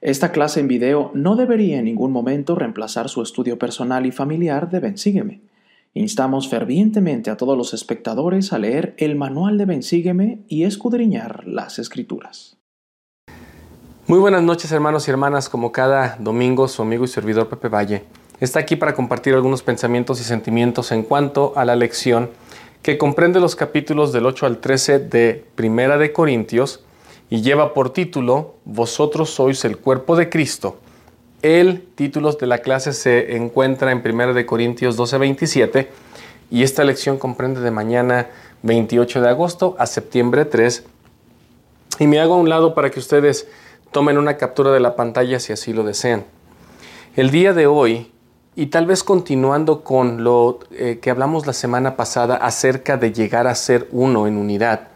Esta clase en video no debería en ningún momento reemplazar su estudio personal y familiar de Bensígueme. Instamos fervientemente a todos los espectadores a leer el manual de Bensígueme y escudriñar las escrituras. Muy buenas noches hermanos y hermanas, como cada domingo su amigo y servidor Pepe Valle está aquí para compartir algunos pensamientos y sentimientos en cuanto a la lección que comprende los capítulos del 8 al 13 de Primera de Corintios y lleva por título Vosotros sois el cuerpo de Cristo. El título de la clase se encuentra en 1 de Corintios 12:27 y esta lección comprende de mañana 28 de agosto a septiembre 3. Y me hago a un lado para que ustedes tomen una captura de la pantalla si así lo desean. El día de hoy, y tal vez continuando con lo eh, que hablamos la semana pasada acerca de llegar a ser uno en unidad,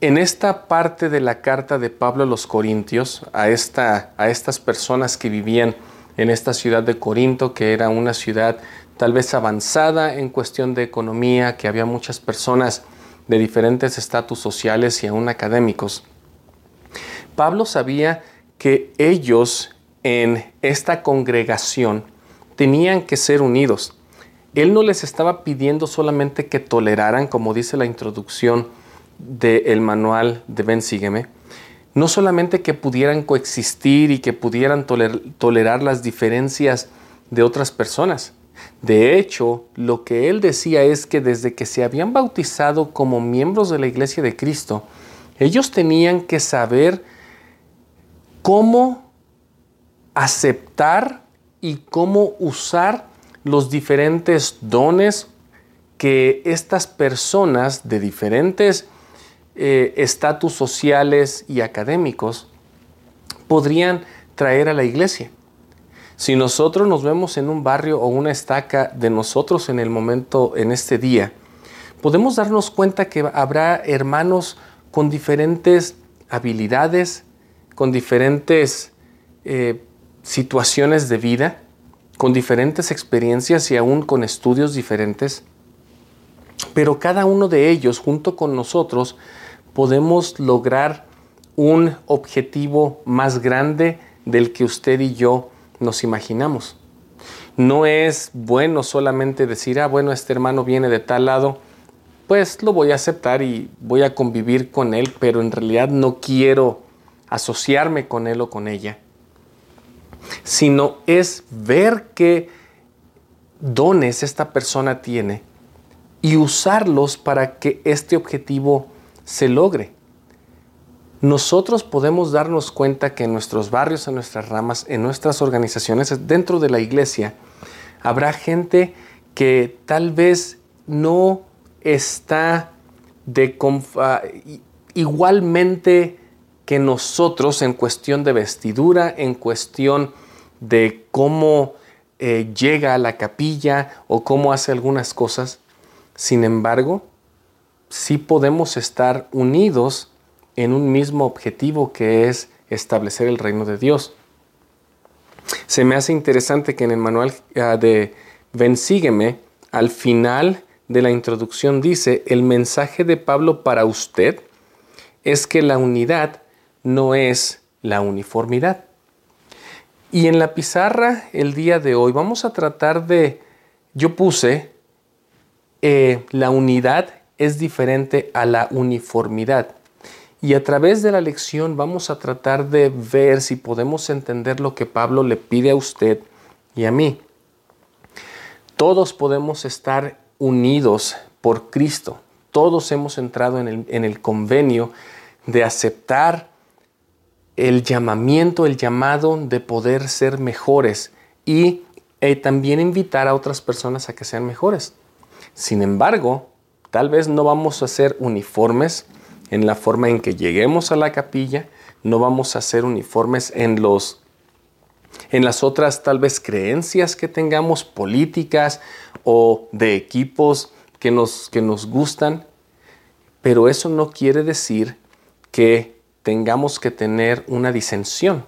en esta parte de la carta de Pablo a los Corintios, a, esta, a estas personas que vivían en esta ciudad de Corinto, que era una ciudad tal vez avanzada en cuestión de economía, que había muchas personas de diferentes estatus sociales y aún académicos. Pablo sabía que ellos en esta congregación tenían que ser unidos. Él no les estaba pidiendo solamente que toleraran, como dice la introducción, del manual de Ben Sígueme, no solamente que pudieran coexistir y que pudieran tolerar las diferencias de otras personas. De hecho, lo que él decía es que desde que se habían bautizado como miembros de la iglesia de Cristo, ellos tenían que saber cómo aceptar y cómo usar los diferentes dones que estas personas de diferentes eh, estatus sociales y académicos podrían traer a la iglesia. Si nosotros nos vemos en un barrio o una estaca de nosotros en el momento, en este día, podemos darnos cuenta que habrá hermanos con diferentes habilidades, con diferentes eh, situaciones de vida, con diferentes experiencias y aún con estudios diferentes. Pero cada uno de ellos, junto con nosotros, podemos lograr un objetivo más grande del que usted y yo nos imaginamos. No es bueno solamente decir, ah, bueno, este hermano viene de tal lado, pues lo voy a aceptar y voy a convivir con él, pero en realidad no quiero asociarme con él o con ella, sino es ver qué dones esta persona tiene y usarlos para que este objetivo se logre. Nosotros podemos darnos cuenta que en nuestros barrios, en nuestras ramas, en nuestras organizaciones, dentro de la iglesia, habrá gente que tal vez no está de ah, igualmente que nosotros en cuestión de vestidura, en cuestión de cómo eh, llega a la capilla o cómo hace algunas cosas. Sin embargo, sí podemos estar unidos en un mismo objetivo que es establecer el reino de Dios. Se me hace interesante que en el manual ah, de Ven Sígueme, al final de la introducción dice, el mensaje de Pablo para usted es que la unidad no es la uniformidad. Y en la pizarra el día de hoy vamos a tratar de, yo puse eh, la unidad es diferente a la uniformidad. Y a través de la lección vamos a tratar de ver si podemos entender lo que Pablo le pide a usted y a mí. Todos podemos estar unidos por Cristo. Todos hemos entrado en el, convenio de aceptar el llamamiento, el llamado de poder ser mejores y eh, también invitar a otras personas a que sean mejores. Sin embargo, Tal vez no vamos a ser uniformes en la forma en que lleguemos a la capilla, no vamos a ser uniformes en los en las otras tal vez creencias que tengamos políticas o de equipos que nos, que nos gustan, pero eso no quiere decir que tengamos que tener una disensión.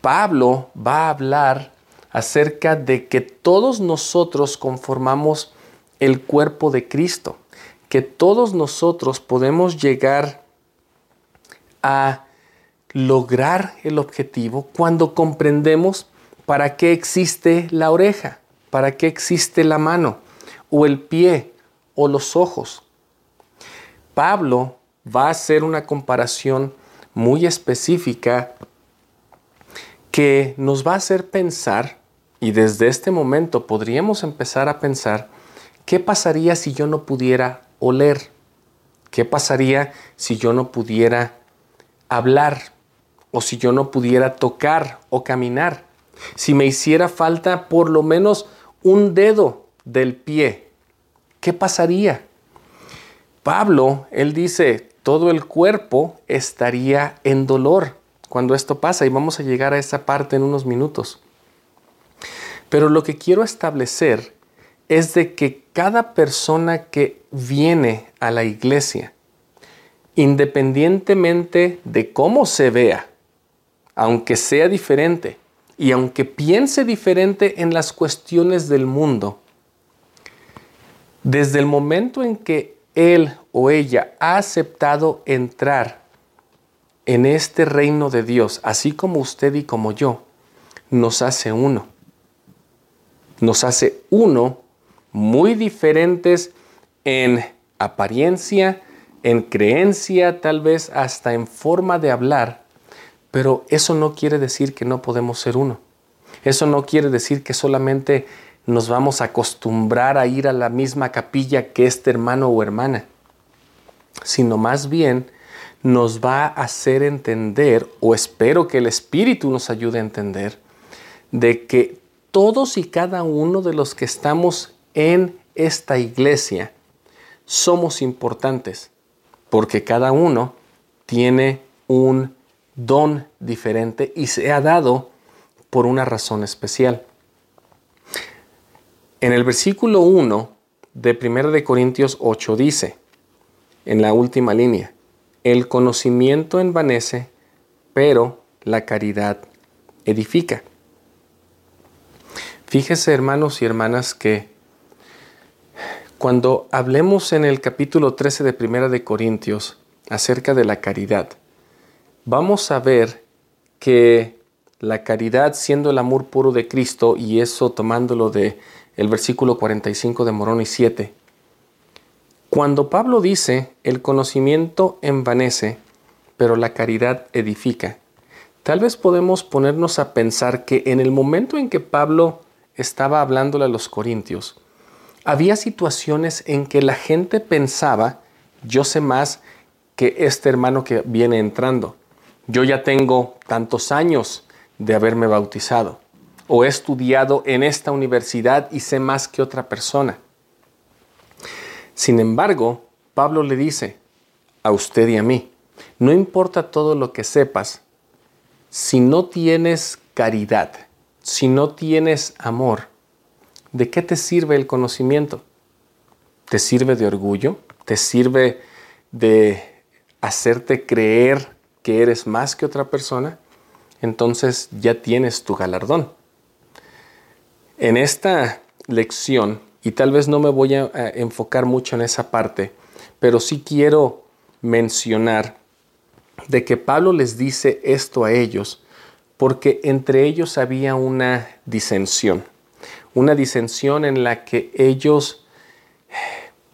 Pablo va a hablar acerca de que todos nosotros conformamos el cuerpo de Cristo, que todos nosotros podemos llegar a lograr el objetivo cuando comprendemos para qué existe la oreja, para qué existe la mano, o el pie, o los ojos. Pablo va a hacer una comparación muy específica que nos va a hacer pensar, y desde este momento podríamos empezar a pensar, ¿qué pasaría si yo no pudiera oler? ¿Qué pasaría si yo no pudiera hablar? ¿O si yo no pudiera tocar o caminar? Si me hiciera falta por lo menos un dedo del pie, ¿qué pasaría? Pablo, él dice, todo el cuerpo estaría en dolor cuando esto pasa y vamos a llegar a esa parte en unos minutos. Pero lo que quiero establecer es de que cada persona que viene a la iglesia, independientemente de cómo se vea, aunque sea diferente y aunque piense diferente en las cuestiones del mundo, desde el momento en que él o ella ha aceptado entrar en este reino de Dios, así como usted y como yo, nos hace uno. Nos hace uno muy diferentes en apariencia, en creencia, tal vez hasta en forma de hablar, pero eso no quiere decir que no podemos ser uno. Eso no quiere decir que solamente nos vamos a acostumbrar a ir a la misma capilla que este hermano o hermana, sino más bien nos va a hacer entender, o espero que el Espíritu nos ayude a entender, de que todos y cada uno de los que estamos en esta iglesia somos importantes, porque cada uno tiene un don diferente y se ha dado por una razón especial. En el versículo 1 de 1 de Corintios 8 dice, en la última línea, el conocimiento envanece, pero la caridad edifica. Fíjese hermanos y hermanas que cuando hablemos en el capítulo 13 de 1 de Corintios acerca de la caridad, vamos a ver que la caridad siendo el amor puro de Cristo y eso tomándolo de el versículo 45 de Moroni 7. Cuando Pablo dice, el conocimiento envanece, pero la caridad edifica, tal vez podemos ponernos a pensar que en el momento en que Pablo estaba hablándole a los corintios, había situaciones en que la gente pensaba, yo sé más que este hermano que viene entrando. Yo ya tengo tantos años de haberme bautizado o he estudiado en esta universidad y sé más que otra persona. Sin embargo, Pablo le dice a usted y a mí, no importa todo lo que sepas, si no tienes caridad, si no tienes amor, ¿de qué te sirve el conocimiento? ¿Te sirve de orgullo? ¿Te sirve de hacerte creer que eres más que otra persona? Entonces ya tienes tu galardón. En esta lección, y tal vez no me voy a, enfocar mucho en esa parte, pero sí quiero mencionar de que Pablo les dice esto a ellos porque entre ellos había una disensión, una disensión en la que ellos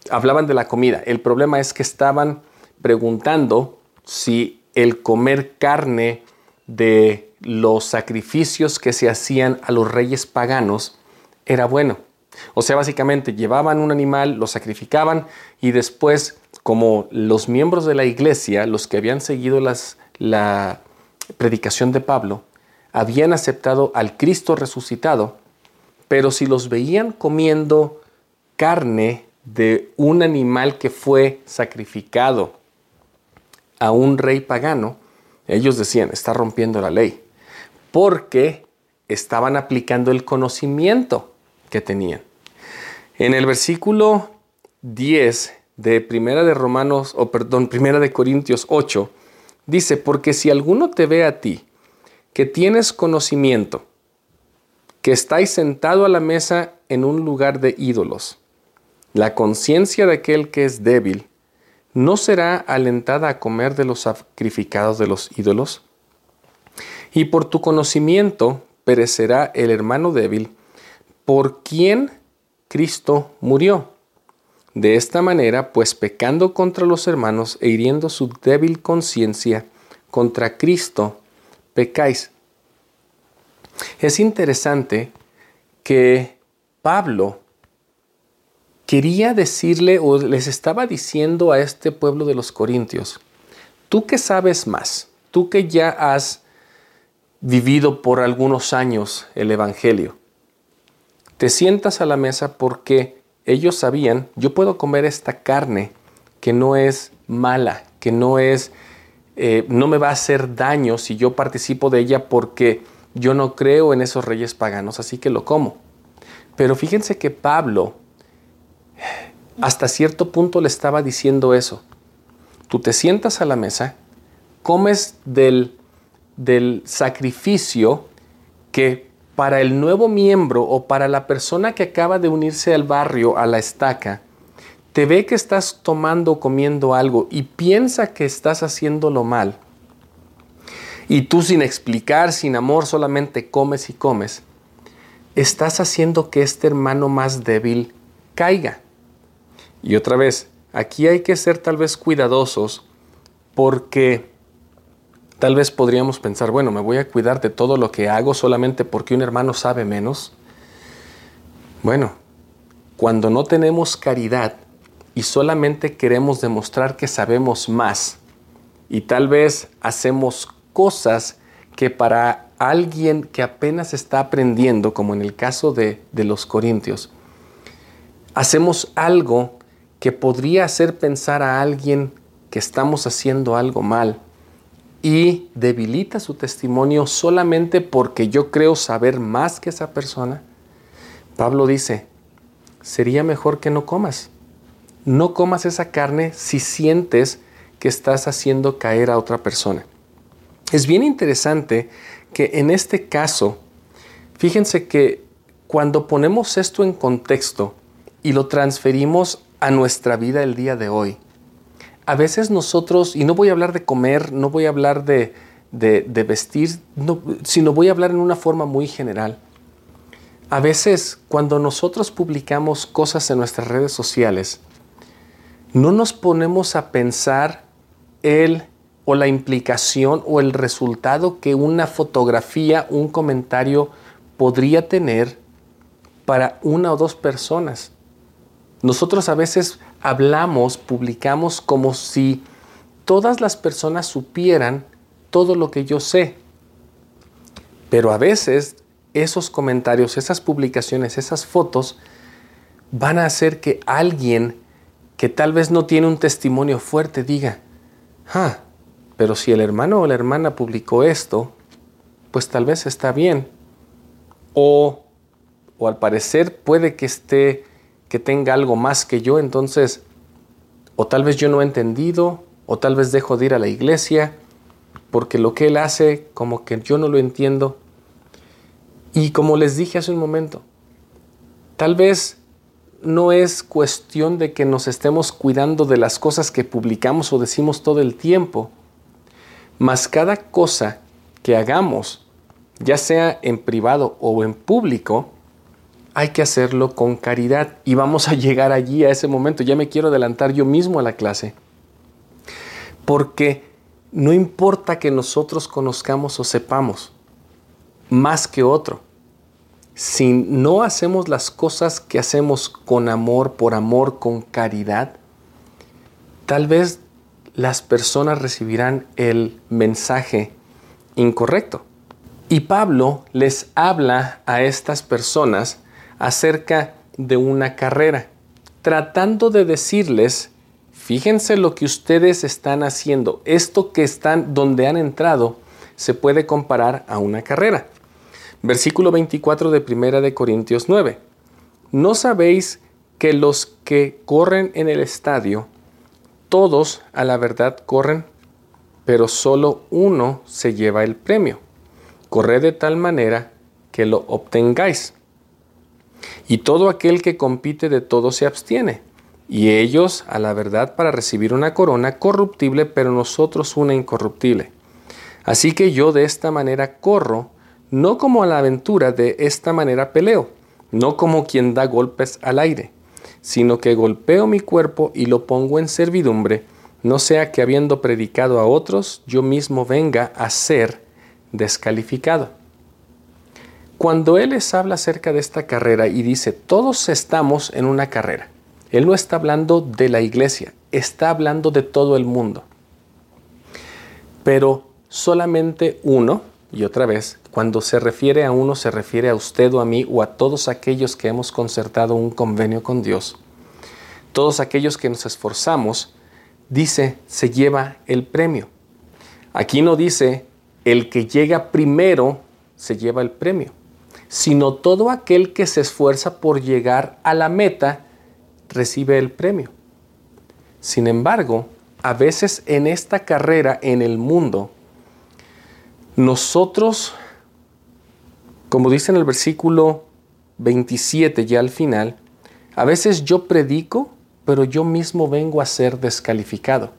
hablaban de la comida. El problema es que estaban preguntando si el comer carne de los sacrificios que se hacían a los reyes paganos era bueno. O sea, básicamente llevaban un animal, lo sacrificaban y después, como los miembros de la iglesia, los que habían seguido la predicación de Pablo, habían aceptado al Cristo resucitado, pero si los veían comiendo carne de un animal que fue sacrificado a un rey pagano, ellos decían, está rompiendo la ley porque estaban aplicando el conocimiento que tenían. En el versículo 10 de Primera de Romanos, o perdón, Primera de Corintios 8, dice, porque si alguno te ve a ti, que tienes conocimiento, que estáis sentado a la mesa en un lugar de ídolos, la conciencia de aquel que es débil, ¿no será alentada a comer de los sacrificados de los ídolos? Y por tu conocimiento perecerá el hermano débil, por quien Cristo murió. De esta manera, pues pecando contra los hermanos e hiriendo su débil conciencia contra Cristo, pecáis. Es interesante que Pablo quería decirle o les estaba diciendo a este pueblo de los Corintios, tú que sabes más, tú que ya has vivido por algunos años el Evangelio, te sientas a la mesa porque ellos sabían, yo puedo comer esta carne que no es mala, que no es, eh, no me va a hacer daño si yo participo de ella porque yo no creo en esos reyes paganos, así que lo como. Pero fíjense que Pablo hasta cierto punto le estaba diciendo eso. Tú te sientas a la mesa, comes del, del sacrificio que para el nuevo miembro o para la persona que acaba de unirse al barrio, a la estaca, te ve que estás tomando o comiendo algo y piensa que estás haciéndolo mal, y tú sin explicar, sin amor, solamente comes y comes, estás haciendo que este hermano más débil caiga. Y otra vez, aquí hay que ser tal vez cuidadosos porque tal vez podríamos pensar, bueno, me voy a cuidar de todo lo que hago solamente porque un hermano sabe menos. Bueno, cuando no tenemos caridad y solamente queremos demostrar que sabemos más y tal vez hacemos cosas que para alguien que apenas está aprendiendo, como en el caso de, de los corintios, hacemos algo que podría hacer pensar a alguien que estamos haciendo algo mal y debilita su testimonio solamente porque yo creo saber más que esa persona, Pablo dice, sería mejor que no comas. No comas esa carne si sientes que estás haciendo caer a otra persona. Es bien interesante que en este caso, fíjense que cuando ponemos esto en contexto y lo transferimos a nuestra vida el día de hoy. A veces nosotros, y no voy a hablar de comer, no voy a hablar de, vestir, sino voy a hablar en una forma muy general. A veces cuando nosotros publicamos cosas en nuestras redes sociales, no nos ponemos a pensar el o la implicación o el resultado que una fotografía, un comentario podría tener para una o dos personas. Nosotros a veces hablamos, publicamos como si todas las personas supieran todo lo que yo sé. Pero a veces esos comentarios, esas publicaciones, esas fotos van a hacer que alguien que tal vez no tiene un testimonio fuerte diga, ah, pero si el hermano o la hermana publicó esto, pues tal vez está bien. O, o al parecer puede que esté que tenga algo más que yo, entonces o tal vez yo no he entendido, o tal vez dejo de ir a la iglesia, porque lo que él hace como que yo no lo entiendo. Y como les dije hace un momento, tal vez no es cuestión de que nos estemos cuidando de las cosas que publicamos o decimos todo el tiempo, mas cada cosa que hagamos, ya sea en privado o en público, hay que hacerlo con caridad y vamos a llegar allí a ese momento. Ya me quiero adelantar yo mismo a la clase. Porque no importa que nosotros conozcamos o sepamos más que otro. Si no hacemos las cosas que hacemos con amor, por amor, con caridad, tal vez las personas recibirán el mensaje incorrecto. Y Pablo les habla a estas personas acerca de una carrera, tratando de decirles, fíjense lo que ustedes están haciendo, esto que están donde han entrado se puede comparar a una carrera. Versículo 24 de Primera de Corintios 9. ¿No sabéis que los que corren en el estadio, todos a la verdad corren, pero solo uno se lleva el premio? Corred de tal manera que lo obtengáis. Y todo aquel que compite de todo se abstiene. Y ellos a la verdad para recibir una corona corruptible, pero nosotros una incorruptible. Así que yo de esta manera corro, no como a la aventura, de esta manera peleo, no como quien da golpes al aire, sino que golpeo mi cuerpo y lo pongo en servidumbre, no sea que habiendo predicado a otros, yo mismo venga a ser descalificado. Cuando Él les habla acerca de esta carrera y dice, todos estamos en una carrera, Él no está hablando de la iglesia, está hablando de todo el mundo. Pero solamente uno, y otra vez, cuando se refiere a uno, se refiere a usted o a mí o a todos aquellos que hemos concertado un convenio con Dios. Todos aquellos que nos esforzamos, dice, se lleva el premio. Aquí no dice, el que llega primero se lleva el premio sino todo aquel que se esfuerza por llegar a la meta recibe el premio. Sin embargo, a veces en esta carrera en el mundo, nosotros, como dice en el versículo 27 ya al final, a veces yo predico, pero yo mismo vengo a ser descalificado,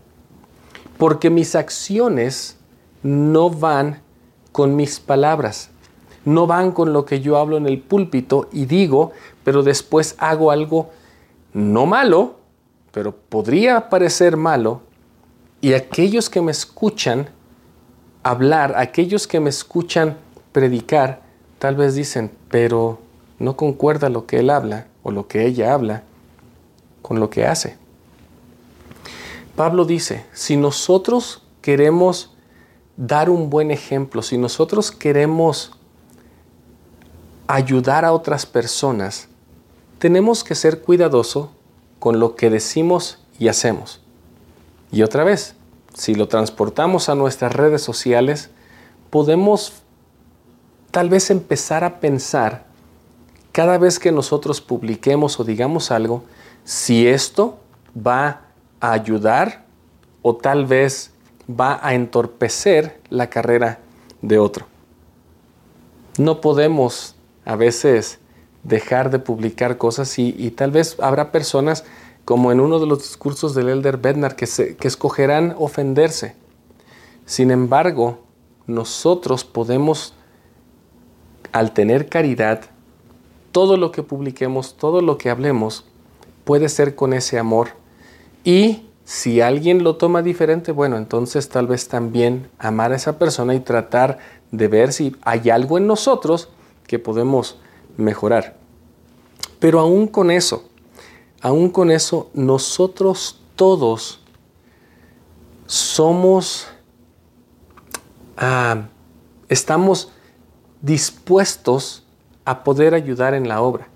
porque mis acciones no van con mis palabras, no van con lo que yo hablo en el púlpito y digo, pero después hago algo no malo, pero podría parecer malo, y aquellos que me escuchan hablar, aquellos que me escuchan predicar, tal vez dicen, pero no concuerda lo que él habla o lo que ella habla con lo que hace. Pablo dice, si nosotros queremos dar un buen ejemplo, si nosotros queremos ayudar a otras personas, tenemos que ser cuidadosos con lo que decimos y hacemos. Y otra vez, si lo transportamos a nuestras redes sociales, podemos tal vez empezar a pensar cada vez que nosotros publiquemos o digamos algo, si esto va a ayudar o tal vez va a entorpecer la carrera de otro. No podemos a veces dejar de publicar cosas y, tal vez habrá personas como en uno de los discursos del Elder Bednar que, que escogerán ofenderse. Sin embargo, nosotros podemos, al tener caridad, todo lo que publiquemos, todo lo que hablemos, puede ser con ese amor. Y si alguien lo toma diferente, bueno, entonces tal vez también amar a esa persona y tratar de ver si hay algo en nosotros que podemos mejorar. Pero aún con eso, aún con eso, nosotros todos somos, ah, estamos dispuestos a poder ayudar en la obra.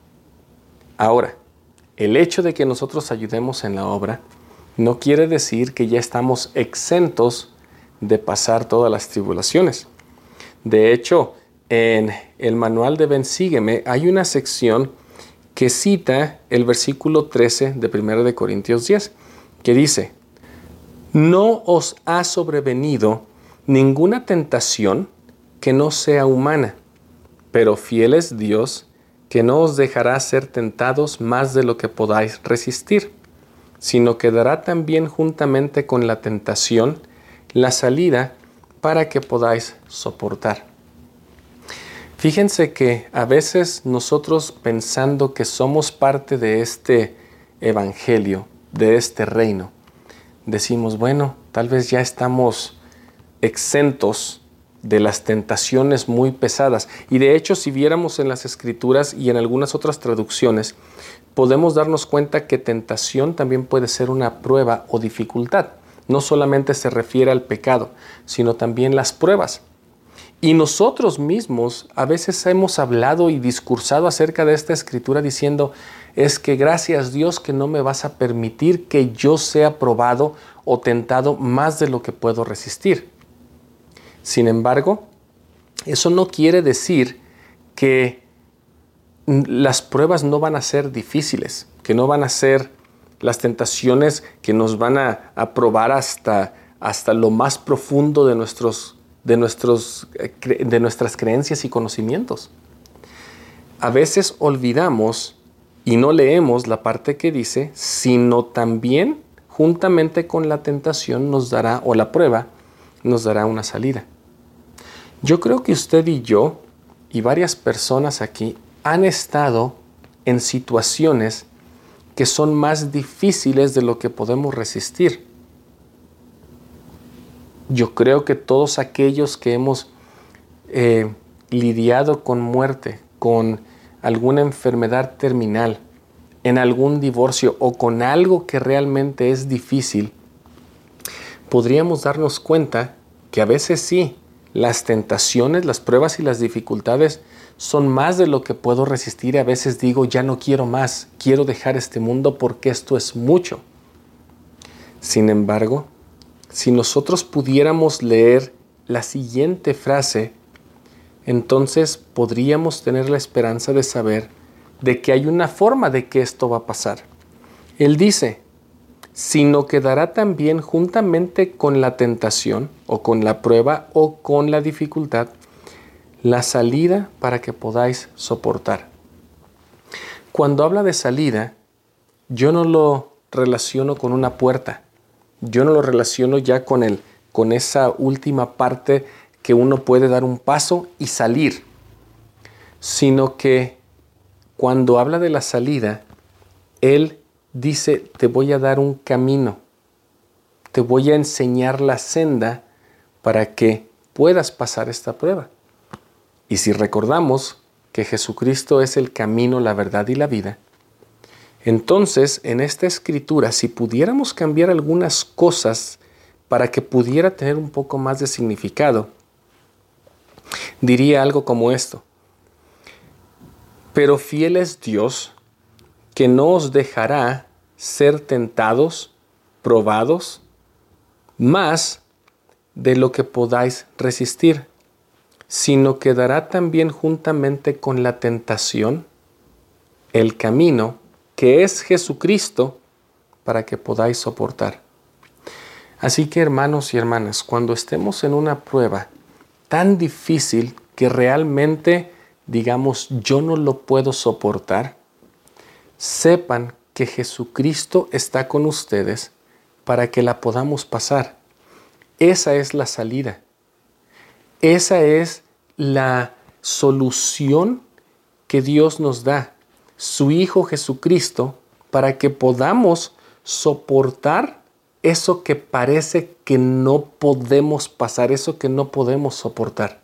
Ahora, el hecho de que nosotros ayudemos en la obra no quiere decir que ya estamos exentos de pasar todas las tribulaciones. De hecho, en el manual de Bensígueme hay una sección que cita el versículo 13 de 1 de Corintios 10, que dice, no os ha sobrevenido ninguna tentación que no sea humana, pero fiel es Dios, que no os dejará ser tentados más de lo que podáis resistir, sino que dará también juntamente con la tentación la salida para que podáis soportar. Fíjense que a veces nosotros pensando que somos parte de este evangelio, de este reino, decimos, bueno, tal vez ya estamos exentos de las tentaciones muy pesadas. Y de hecho, si viéramos en las escrituras y en algunas otras traducciones, podemos darnos cuenta que tentación también puede ser una prueba o dificultad. No solamente se refiere al pecado, sino también las pruebas. Y nosotros mismos a veces hemos hablado y discursado acerca de esta escritura diciendo, es que gracias Dios que no me vas a permitir que yo sea probado o tentado más de lo que puedo resistir. Sin embargo, eso no quiere decir que las pruebas no van a ser difíciles, que no van a ser las tentaciones que nos van a, a probar hasta, hasta lo más profundo de nuestros de, nuestros, eh, de nuestras creencias y conocimientos. A veces olvidamos y no leemos la parte que dice, sino también juntamente con la tentación nos dará, o la prueba, nos dará una salida. Yo creo que usted y yo y varias personas aquí han estado en situaciones que son más difíciles de lo que podemos resistir. Yo creo que todos aquellos que hemos eh, lidiado con muerte, con alguna enfermedad terminal, en algún divorcio o con algo que realmente es difícil, podríamos darnos cuenta que a veces sí, las tentaciones, las pruebas y las dificultades son más de lo que puedo resistir a veces digo, ya no quiero más, quiero dejar este mundo porque esto es mucho. Sin embargo, si nosotros pudiéramos leer la siguiente frase, entonces podríamos tener la esperanza de saber de que hay una forma de que esto va a pasar. Él dice, sino quedará también juntamente con la tentación o con la prueba o con la dificultad la salida para que podáis soportar. Cuando habla de salida, yo no lo relaciono con una puerta, yo no lo relaciono ya con, el, con esa última parte que uno puede dar un paso y salir, sino que cuando habla de la salida, Él dice, te voy a dar un camino, te voy a enseñar la senda para que puedas pasar esta prueba. Y si recordamos que Jesucristo es el camino, la verdad y la vida, entonces en esta escritura, si pudiéramos cambiar algunas cosas para que pudiera tener un poco más de significado, diría algo como esto. Pero fiel es Dios que no os dejará ser tentados, probados, más de lo que podáis resistir, sino que dará también juntamente con la tentación el camino que es Jesucristo para que podáis soportar. Así que hermanos y hermanas, cuando estemos en una prueba tan difícil que realmente digamos yo no lo puedo soportar, sepan que Jesucristo está con ustedes para que la podamos pasar. Esa es la salida. Esa es la solución que Dios nos da. Su Hijo Jesucristo para que podamos soportar eso que parece que no podemos pasar, eso que no podemos soportar.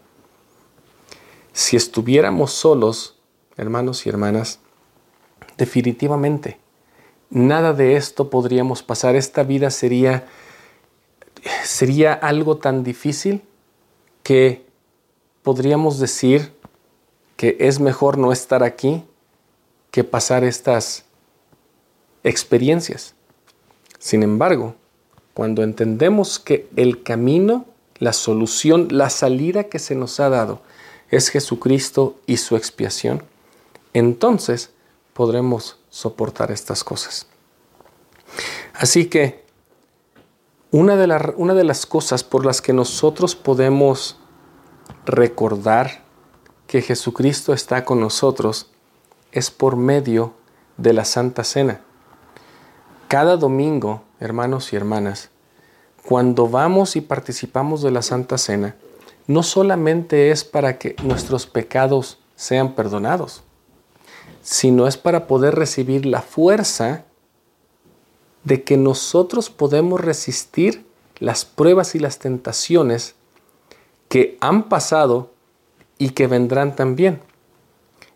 Si estuviéramos solos, hermanos y hermanas, definitivamente nada de esto podríamos pasar. Esta vida sería, sería algo tan difícil que podríamos decir que es mejor no estar aquí que pasar estas experiencias. Sin embargo, cuando entendemos que el camino, la solución, la salida que se nos ha dado es Jesucristo y su expiación, entonces podremos soportar estas cosas. Así que una de, una de las cosas por las que nosotros podemos recordar que Jesucristo está con nosotros es por medio de la Santa Cena. Cada domingo, hermanos y hermanas, cuando vamos y participamos de la Santa Cena, no solamente es para que nuestros pecados sean perdonados, sino es para poder recibir la fuerza de que nosotros podemos resistir las pruebas y las tentaciones que han pasado y que vendrán también.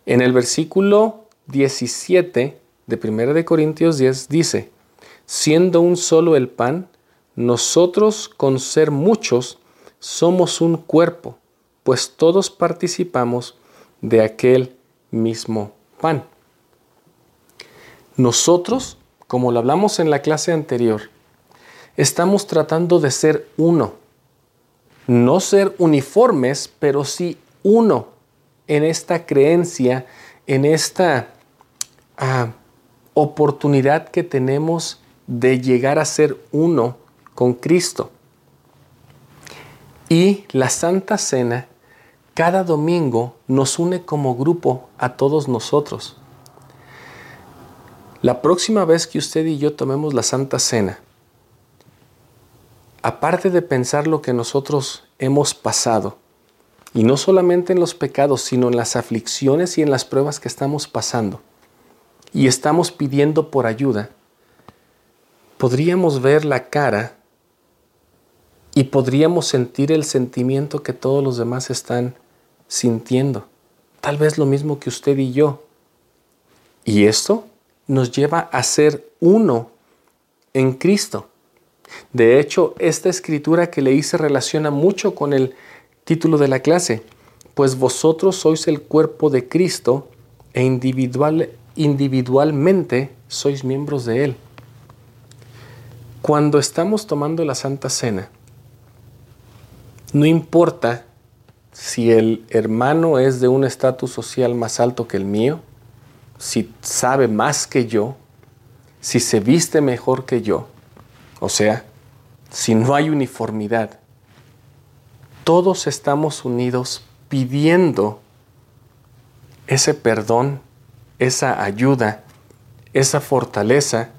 En el versículo 17 de 1 de Corintios 10 dice, siendo un solo el pan, nosotros con ser muchos somos un cuerpo, pues todos participamos de aquel mismo pan. Nosotros, como lo hablamos en la clase anterior, estamos tratando de ser uno. No ser uniformes, pero sí uno en esta creencia, en esta ah, oportunidad que tenemos de llegar a ser uno con Cristo. Y la Santa Cena cada domingo nos une como grupo a todos nosotros. La próxima vez que usted y yo tomemos la Santa Cena, aparte de pensar lo que nosotros hemos pasado, Y no solamente en los pecados, sino en las aflicciones y en las pruebas que estamos pasando. Y estamos pidiendo por ayuda. Podríamos ver la cara y podríamos sentir el sentimiento que todos los demás están sintiendo. Tal vez lo mismo que usted y yo. Y esto nos lleva a ser uno en Cristo. De hecho, esta escritura que leí se relaciona mucho con el título de la clase, pues vosotros sois el cuerpo de Cristo e individual, individualmente sois miembros de Él. Cuando estamos tomando la Santa Cena, no importa si el hermano es de un estatus social más alto que el mío, si sabe más que yo, si se viste mejor que yo, o sea, si no hay uniformidad, todos estamos unidos pidiendo ese perdón, esa ayuda, esa fortaleza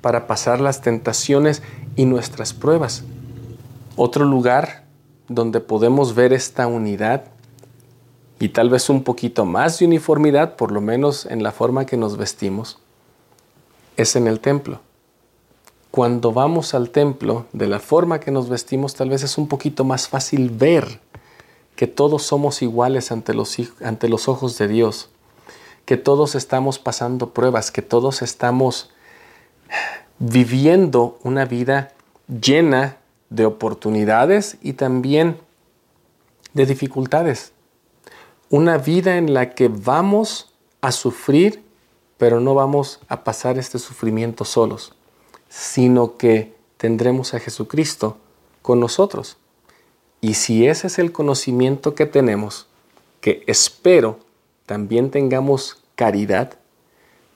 para pasar las tentaciones y nuestras pruebas. Otro lugar donde podemos ver esta unidad y tal vez un poquito más de uniformidad, por lo menos en la forma que nos vestimos, es en el templo. Cuando vamos al templo, de la forma que nos vestimos, tal vez es un poquito más fácil ver que todos somos iguales ante los, ante los ojos de Dios, que todos estamos pasando pruebas, que todos estamos viviendo una vida llena de oportunidades y también de dificultades una vida en la que vamos a sufrir, pero no vamos a pasar este sufrimiento solos, sino que tendremos a Jesucristo con nosotros. Y si ese es el conocimiento que tenemos, que espero también tengamos caridad,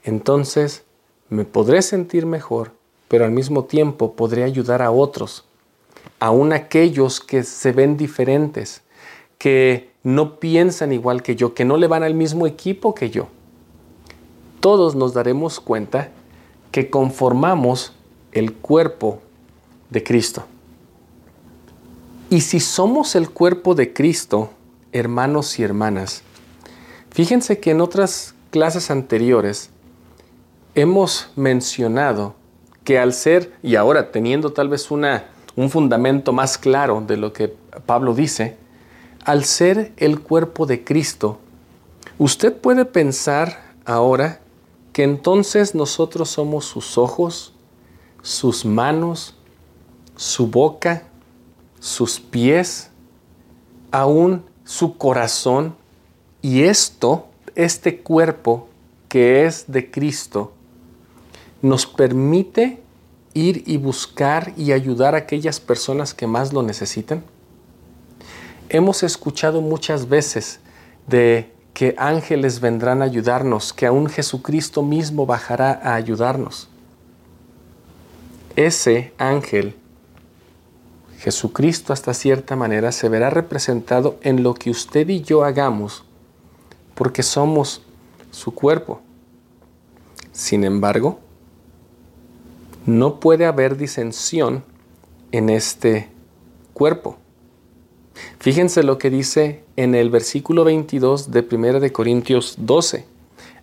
entonces me podré sentir mejor, pero al mismo tiempo podré ayudar a otros, aun aquellos que se ven diferentes, que no piensan igual que yo, que no le van al mismo equipo que yo. Todos nos daremos cuenta que conformamos el cuerpo de Cristo. Y si somos el cuerpo de Cristo, hermanos y hermanas, fíjense que en otras clases anteriores hemos mencionado que al ser, y ahora teniendo tal vez una, un fundamento más claro de lo que Pablo dice, al ser el cuerpo de Cristo, usted puede pensar ahora que entonces nosotros somos sus ojos, sus manos, su boca, sus pies, aún su corazón, y esto, este cuerpo que es de Cristo, nos permite ir y buscar y ayudar a aquellas personas que más lo necesitan? hemos escuchado muchas veces de que ángeles vendrán a ayudarnos, que aún Jesucristo mismo bajará a ayudarnos. Ese ángel, Jesucristo hasta cierta manera, se verá representado en lo que usted y yo hagamos, porque somos su cuerpo. Sin embargo, no puede haber disensión en este cuerpo. Fíjense lo que dice en el versículo 22 de 1 de Corintios 12,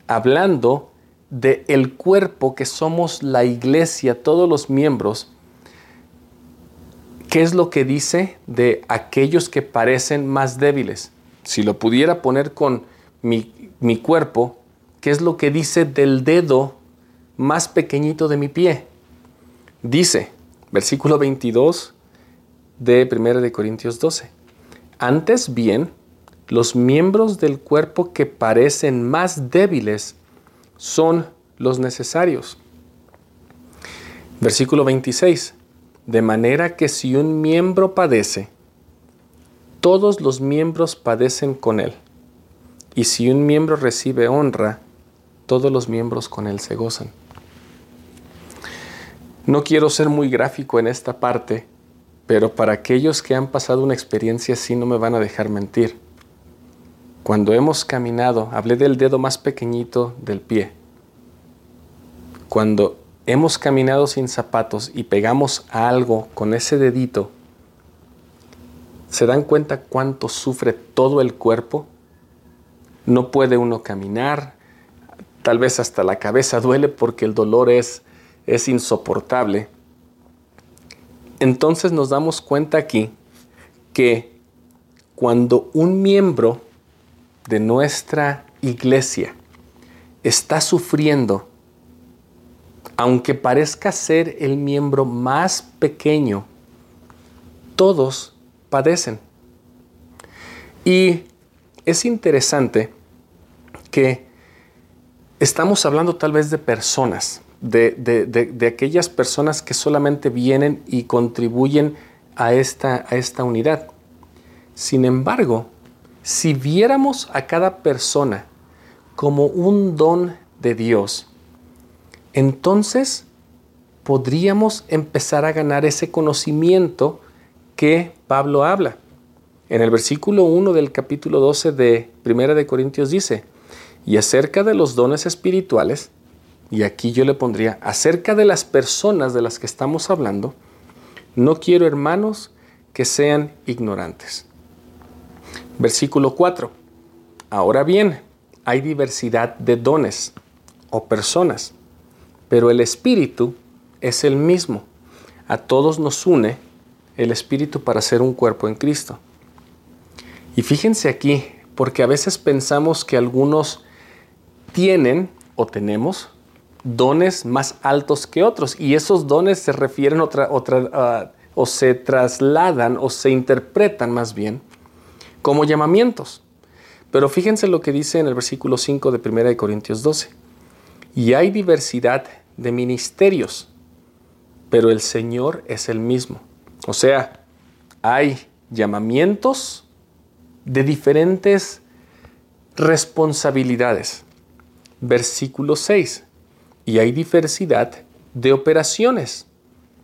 hablando de el cuerpo que somos la iglesia, todos los miembros. ¿Qué es lo que dice de aquellos que parecen más débiles? Si lo pudiera poner con mi, mi cuerpo, ¿qué es lo que dice del dedo más pequeñito de mi pie? Dice, versículo 22 de 1 de Corintios 12 antes bien, los miembros del cuerpo que parecen más débiles son los necesarios. Versículo 26. De manera que si un miembro padece, todos los miembros padecen con él. Y si un miembro recibe honra, todos los miembros con él se gozan. No quiero ser muy gráfico en esta parte, pero para aquellos que han pasado una experiencia así no me van a dejar mentir. Cuando hemos caminado, hablé del dedo más pequeñito del pie. Cuando hemos caminado sin zapatos y pegamos a algo con ese dedito ¿Se dan cuenta cuánto sufre todo el cuerpo? No puede uno caminar, tal vez hasta la cabeza duele porque el dolor es, es insoportable. Entonces nos damos cuenta aquí que cuando un miembro de nuestra iglesia está sufriendo, aunque parezca ser el miembro más pequeño, todos padecen. Y es interesante que estamos hablando tal vez de personas, de, aquellas personas que solamente vienen y contribuyen a esta, a esta unidad. Sin embargo, si viéramos a cada persona como un don de Dios, entonces podríamos empezar a ganar ese conocimiento que Pablo habla. En el versículo 1 del capítulo 12 de 1 de Corintios dice, y acerca de los dones espirituales, y aquí yo le pondría, acerca de las personas de las que estamos hablando, no quiero hermanos que sean ignorantes. Versículo 4. Ahora bien, hay diversidad de dones o personas, pero el Espíritu es el mismo. A todos nos une el Espíritu para ser un cuerpo en Cristo. Y fíjense aquí, porque a veces pensamos que algunos tienen o tenemos dones más altos que otros y esos dones se refieren otra, otra, ah, o se trasladan o se interpretan más bien como llamamientos. Pero fíjense lo que dice en el versículo 5 de 1 Corintios 12. Y hay diversidad de ministerios, pero el Señor es el mismo. O sea, hay llamamientos de diferentes responsabilidades. Versículo 6. Y hay diversidad de operaciones,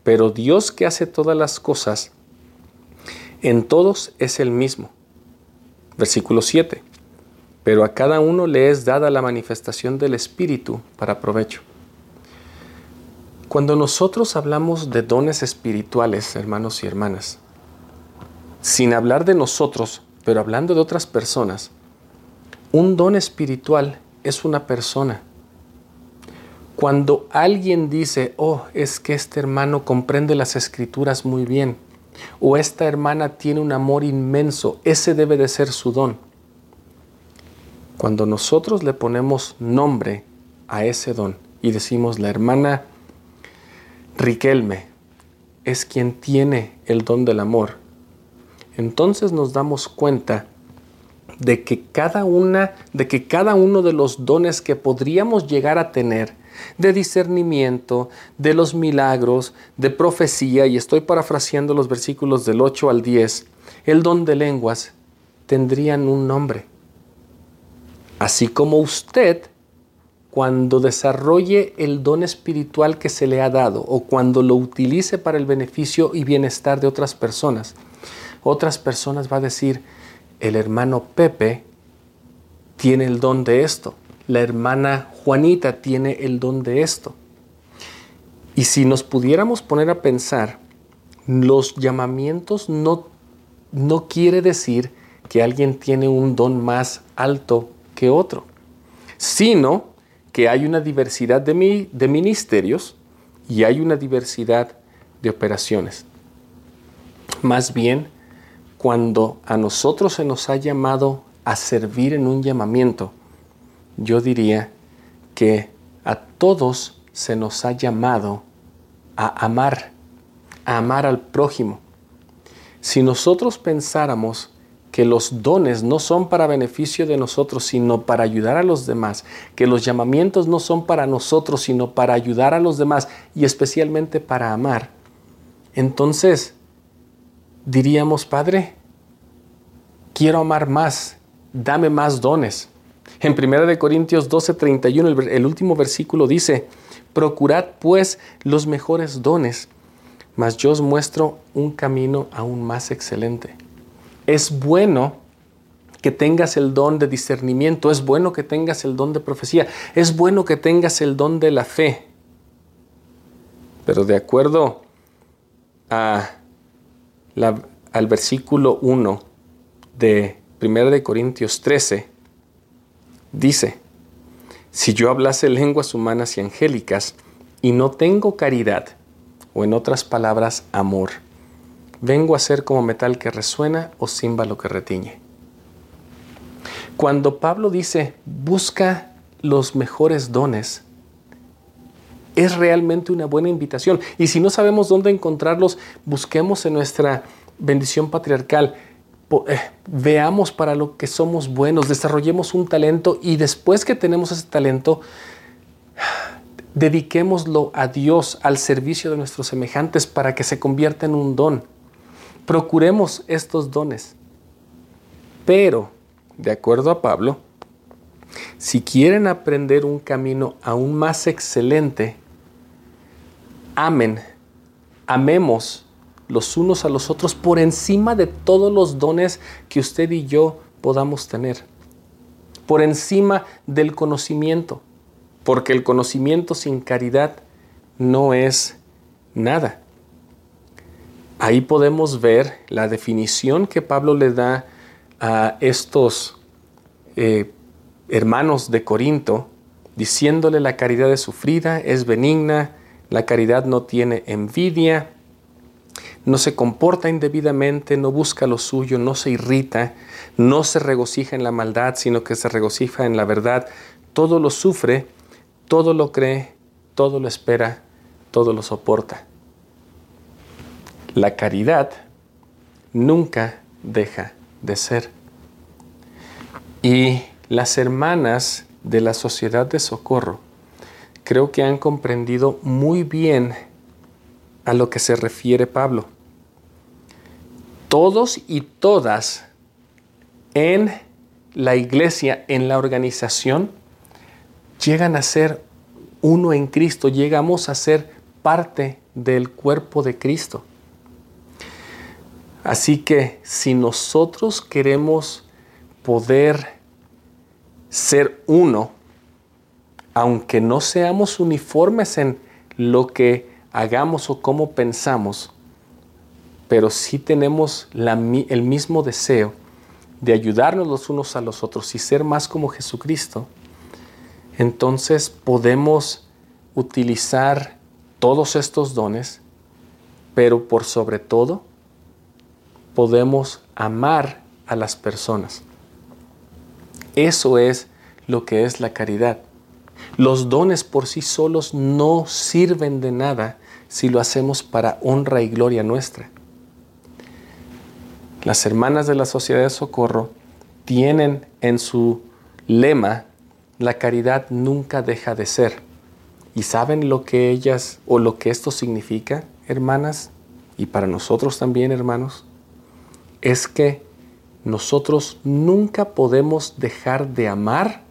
pero Dios que hace todas las cosas, en todos es el mismo. Versículo 7. Pero a cada uno le es dada la manifestación del Espíritu para provecho. Cuando nosotros hablamos de dones espirituales, hermanos y hermanas, sin hablar de nosotros, pero hablando de otras personas, un don espiritual es una persona. Cuando alguien dice, oh, es que este hermano comprende las escrituras muy bien, o esta hermana tiene un amor inmenso, ese debe de ser su don. Cuando nosotros le ponemos nombre a ese don y decimos, la hermana Riquelme es quien tiene el don del amor, entonces nos damos cuenta de que cada una, de que cada uno de los dones que podríamos llegar a tener, de discernimiento, de los milagros, de profecía, y estoy parafraseando los versículos del 8 al 10, el don de lenguas, tendrían un nombre. Así como usted cuando desarrolle el don espiritual que se le ha dado o cuando lo utilice para el beneficio y bienestar de otras personas, otras personas va a decir, el hermano Pepe tiene el don de esto, la hermana Juanita tiene el don de esto. Y si nos pudiéramos poner a pensar, los llamamientos no, no quiere decir que alguien tiene un don más alto que otro, sino que hay una diversidad de, de ministerios y hay una diversidad de operaciones. Más bien, cuando a nosotros se nos ha llamado a servir en un llamamiento, yo diría que a todos se nos ha llamado a amar, a amar al prójimo. Si nosotros pensáramos que los dones no son para beneficio de nosotros, sino para ayudar a los demás, que los llamamientos no son para nosotros, sino para ayudar a los demás y especialmente para amar, entonces diríamos, Padre, quiero amar más, dame más dones. En 1 Corintios 12, 31, el, el último versículo dice, procurad pues los mejores dones, mas yo os muestro un camino aún más excelente. Es bueno que tengas el don de discernimiento, es bueno que tengas el don de profecía, es bueno que tengas el don de la fe. Pero de acuerdo a al versículo 1 de 1 de Corintios 13, dice, si yo hablase lenguas humanas y angélicas y no tengo caridad, o en otras palabras, amor, vengo a ser como metal que resuena o címbalo que retiñe. Cuando Pablo dice, busca los mejores dones, es realmente una buena invitación. Y si no sabemos dónde encontrarlos, busquemos en nuestra bendición patriarcal. Eh, veamos para lo que somos buenos, desarrollemos un talento y después que tenemos ese talento, dediquémoslo a Dios, al servicio de nuestros semejantes para que se convierta en un don. Procuremos estos dones. Pero, de acuerdo a Pablo, si quieren aprender un camino aún más excelente, amen, amemos los unos a los otros por encima de todos los dones que usted y yo podamos tener, por encima del conocimiento, porque el conocimiento sin caridad no es nada. Ahí podemos ver la definición que Pablo le da a estos eh, hermanos de Corinto, diciéndole la caridad es sufrida, es benigna, la caridad no tiene envidia, no se comporta indebidamente, no busca lo suyo, no se irrita, no se regocija en la maldad, sino que se regocija en la verdad. Todo lo sufre, todo lo cree, todo lo espera, todo lo soporta. La caridad nunca deja de ser. Y las hermanas de la sociedad de socorro creo que han comprendido muy bien a lo que se refiere Pablo. Todos y todas en la iglesia, en la organización, llegan a ser uno en Cristo, llegamos a ser parte del cuerpo de Cristo. Así que si nosotros queremos poder ser uno, aunque no seamos uniformes en lo que hagamos o cómo pensamos, pero sí tenemos el mismo deseo de ayudarnos los unos a los otros y ser más como Jesucristo, entonces podemos utilizar todos estos dones, pero por sobre todo podemos amar a las personas. Eso es lo que es la caridad. Los dones por sí solos no sirven de nada si lo hacemos para honra y gloria nuestra. Las hermanas de la Sociedad de Socorro tienen en su lema, la caridad nunca deja de ser. ¿Y saben lo que ellas o lo que esto significa, hermanas? Y para nosotros también, hermanos, es que nosotros nunca podemos dejar de amar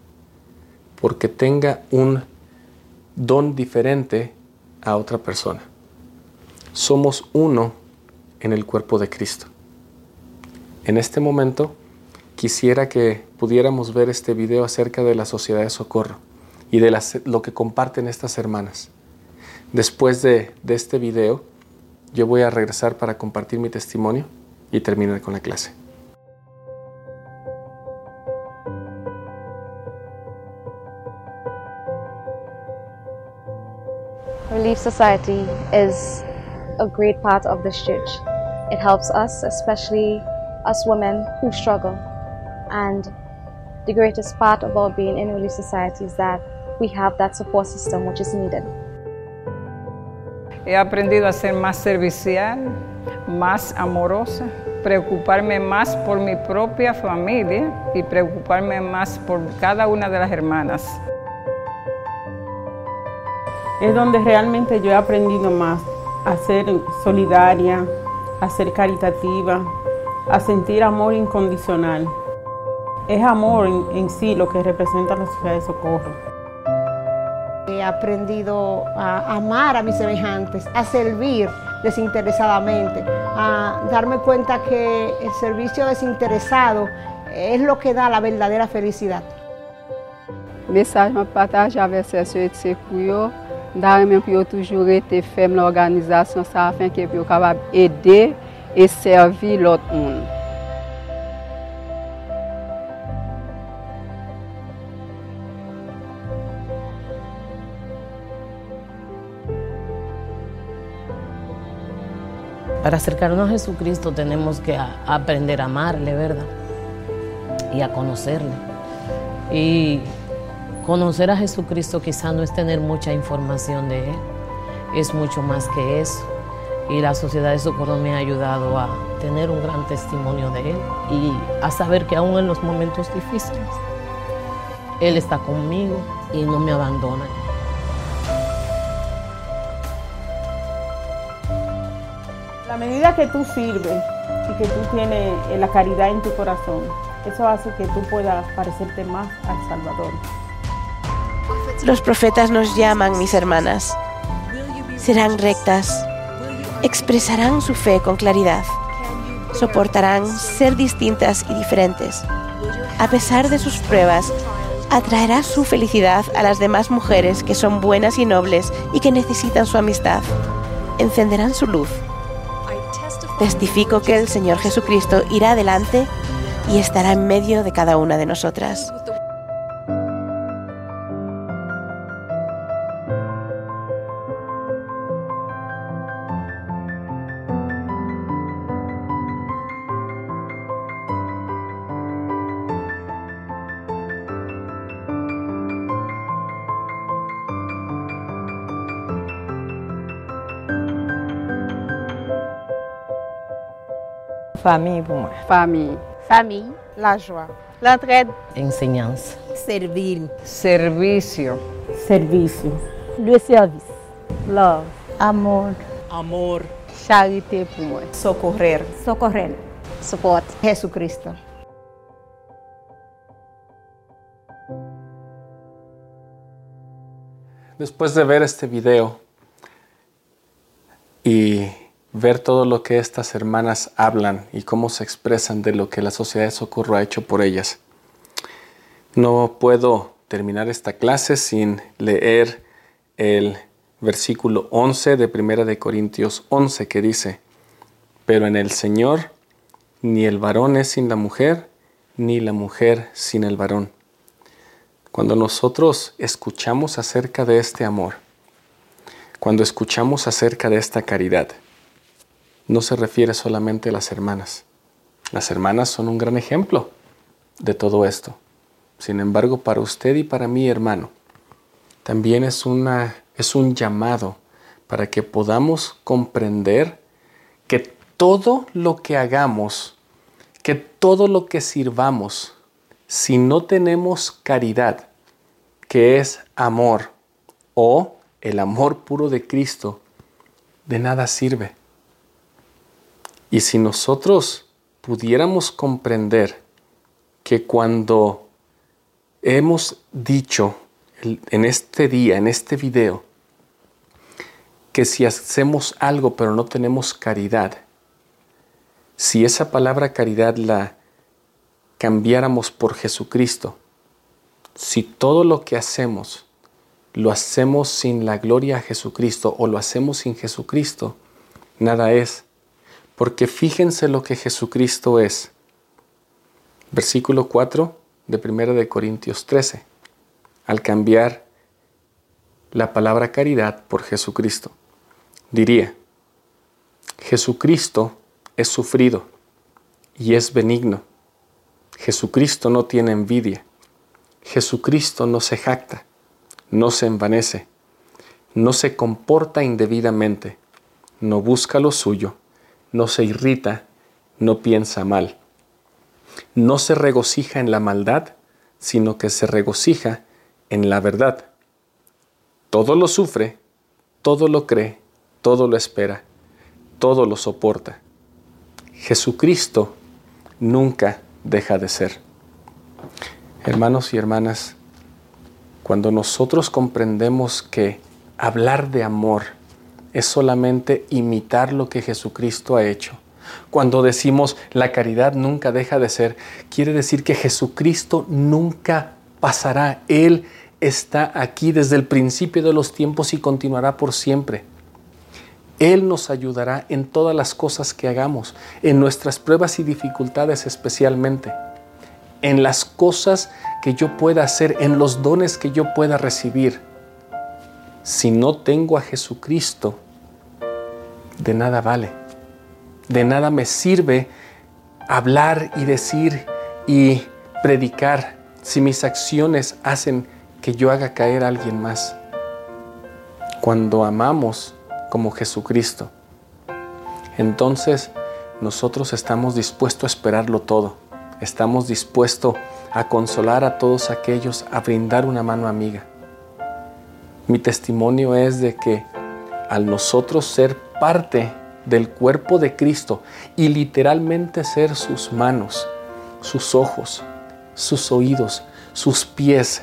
porque tenga un don diferente a otra persona. Somos uno en el cuerpo de Cristo. En este momento quisiera que pudiéramos ver este video acerca de la sociedad de socorro y de lo que comparten estas hermanas. Después de, de este video, yo voy a regresar para compartir mi testimonio y terminar con la clase. Relief Society is a great part of this church. It helps us, especially us women who struggle. And the greatest part about being in Relief Society is that we have that support system which is needed. He aprendido a ser más servicial, más amorosa, preocuparme más por mi propia familia y preocuparme más por cada una de las hermanas. Es donde realmente yo he aprendido más a ser solidaria, a ser caritativa, a sentir amor incondicional. Es amor en, sí lo que representa la sociedad de socorro. He aprendido a amar a mis semejantes, a servir desinteresadamente, a darme cuenta que el servicio desinteresado es lo que da la verdadera felicidad. Mensagem para partager avec ces Da remen pou yo toujou rete fem l'organizasyon sa afen ke pou yo kapab ede e servir l'autre monde. Para acercarnos a Jesucristo tenemos que aprender a amarle, ¿verdad? Y a conocerle. Y conocer a Jesucristo quizá no es tener mucha información de Él, es mucho más que eso. Y la Sociedad de Socorro me ha ayudado a tener un gran testimonio de Él y a saber que aún en los momentos difíciles, Él está conmigo y no me abandona. La medida que tú sirves y que tú tienes la caridad en tu corazón, eso hace que tú puedas parecerte más al Salvador. Los profetas nos llaman, mis hermanas. Serán rectas. Expresarán su fe con claridad. Soportarán ser distintas y diferentes. A pesar de sus pruebas, atraerá su felicidad a las demás mujeres que son buenas y nobles y que necesitan su amistad. Encenderán su luz. Testifico que el Señor Jesucristo irá adelante y estará en medio de cada una de nosotras. Famille pour moi. Famille. Famille, la joie, l'entraide, Enseñanza. servir, Servicio. Servicio. Le service. Love. amor, Charité pour moi. socorrer, Socorrer. Support. Jesucristo. Después de ver este video todo lo que estas hermanas hablan y cómo se expresan de lo que la Sociedad de Socorro ha hecho por ellas, no puedo terminar esta clase sin leer el versículo 11 de Primera de Corintios 11 que dice, pero en el Señor ni el varón es sin la mujer, ni la mujer sin el varón. Cuando nosotros escuchamos acerca de este amor, cuando escuchamos acerca de esta caridad, no se refiere solamente a las hermanas. Las hermanas son un gran ejemplo de todo esto. Sin embargo, para usted y para mí, hermano, también es, una, es un llamado para que podamos comprender que todo lo que hagamos, que todo lo que sirvamos, si no tenemos caridad, que es amor, o el amor puro de Cristo, de nada sirve. Y si nosotros pudiéramos comprender que cuando hemos dicho en este día, en este video, que si hacemos algo pero no tenemos caridad, si esa palabra caridad la cambiáramos por Jesucristo, si todo lo que hacemos lo hacemos sin la gloria a Jesucristo o lo hacemos sin Jesucristo, nada es. Porque fíjense lo que Jesucristo es. Versículo 4 de 1 de Corintios 13. Al cambiar la palabra caridad por Jesucristo, diría, Jesucristo es sufrido y es benigno. Jesucristo no tiene envidia. Jesucristo no se jacta, no se envanece, no se comporta indebidamente, no busca lo suyo, no se irrita, no piensa mal. No se regocija en la maldad, sino que se regocija en la verdad. Todo lo sufre, todo lo cree, todo lo espera, todo lo soporta. Jesucristo nunca deja de ser. Hermanos y hermanas, cuando nosotros comprendemos que hablar de amor es solamente imitar lo que Jesucristo ha hecho, cuando decimos la caridad nunca deja de ser, quiere decir que Jesucristo nunca pasará. Él está aquí desde el principio de los tiempos y continuará por siempre. Él nos ayudará en todas las cosas que hagamos, en nuestras pruebas y dificultades especialmente, en las cosas que yo pueda hacer, en los dones que yo pueda recibir. Si no tengo a Jesucristo, de nada vale. De nada me sirve hablar y decir y predicar si mis acciones hacen que yo haga caer a alguien más. Cuando amamos como Jesucristo, entonces nosotros estamos dispuestos a esperarlo todo. Estamos dispuestos a consolar a todos aquellos, a brindar una mano amiga. Mi testimonio es de que al nosotros ser parte del cuerpo de Cristo y literalmente ser sus manos, sus ojos, sus oídos, sus pies,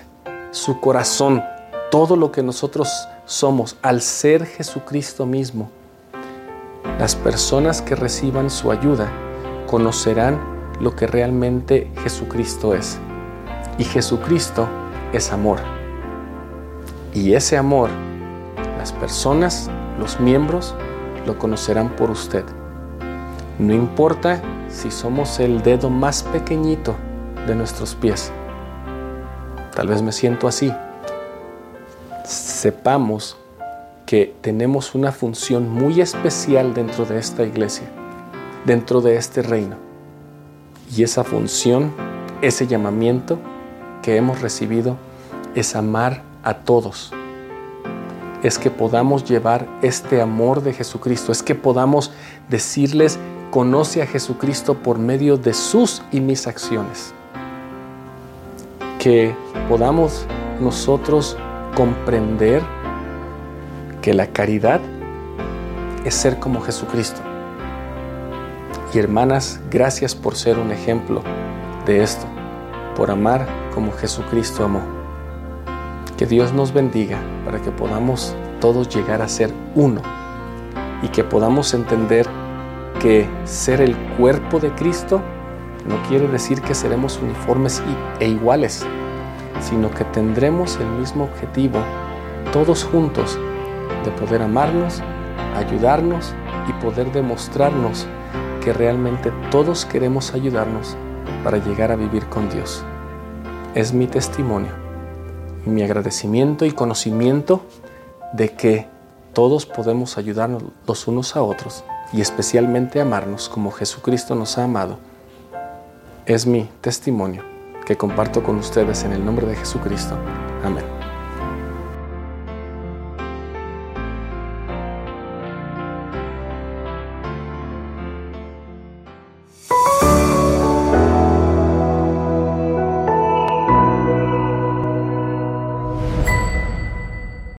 su corazón, todo lo que nosotros somos al ser Jesucristo mismo. Las personas que reciban su ayuda conocerán lo que realmente Jesucristo es. Y Jesucristo es amor. Y ese amor, las personas, los miembros, lo conocerán por usted. No importa si somos el dedo más pequeñito de nuestros pies. Tal vez me siento así. Sepamos que tenemos una función muy especial dentro de esta iglesia, dentro de este reino. Y esa función, ese llamamiento que hemos recibido es amar a todos es que podamos llevar este amor de Jesucristo, es que podamos decirles, conoce a Jesucristo por medio de sus y mis acciones. Que podamos nosotros comprender que la caridad es ser como Jesucristo. Y hermanas, gracias por ser un ejemplo de esto, por amar como Jesucristo amó. Que Dios nos bendiga para que podamos todos llegar a ser uno y que podamos entender que ser el cuerpo de Cristo no quiere decir que seremos uniformes e iguales, sino que tendremos el mismo objetivo todos juntos de poder amarnos, ayudarnos y poder demostrarnos que realmente todos queremos ayudarnos para llegar a vivir con Dios. Es mi testimonio mi agradecimiento y conocimiento de que todos podemos ayudarnos los unos a otros y especialmente amarnos como Jesucristo nos ha amado. Es mi testimonio que comparto con ustedes en el nombre de Jesucristo. Amén.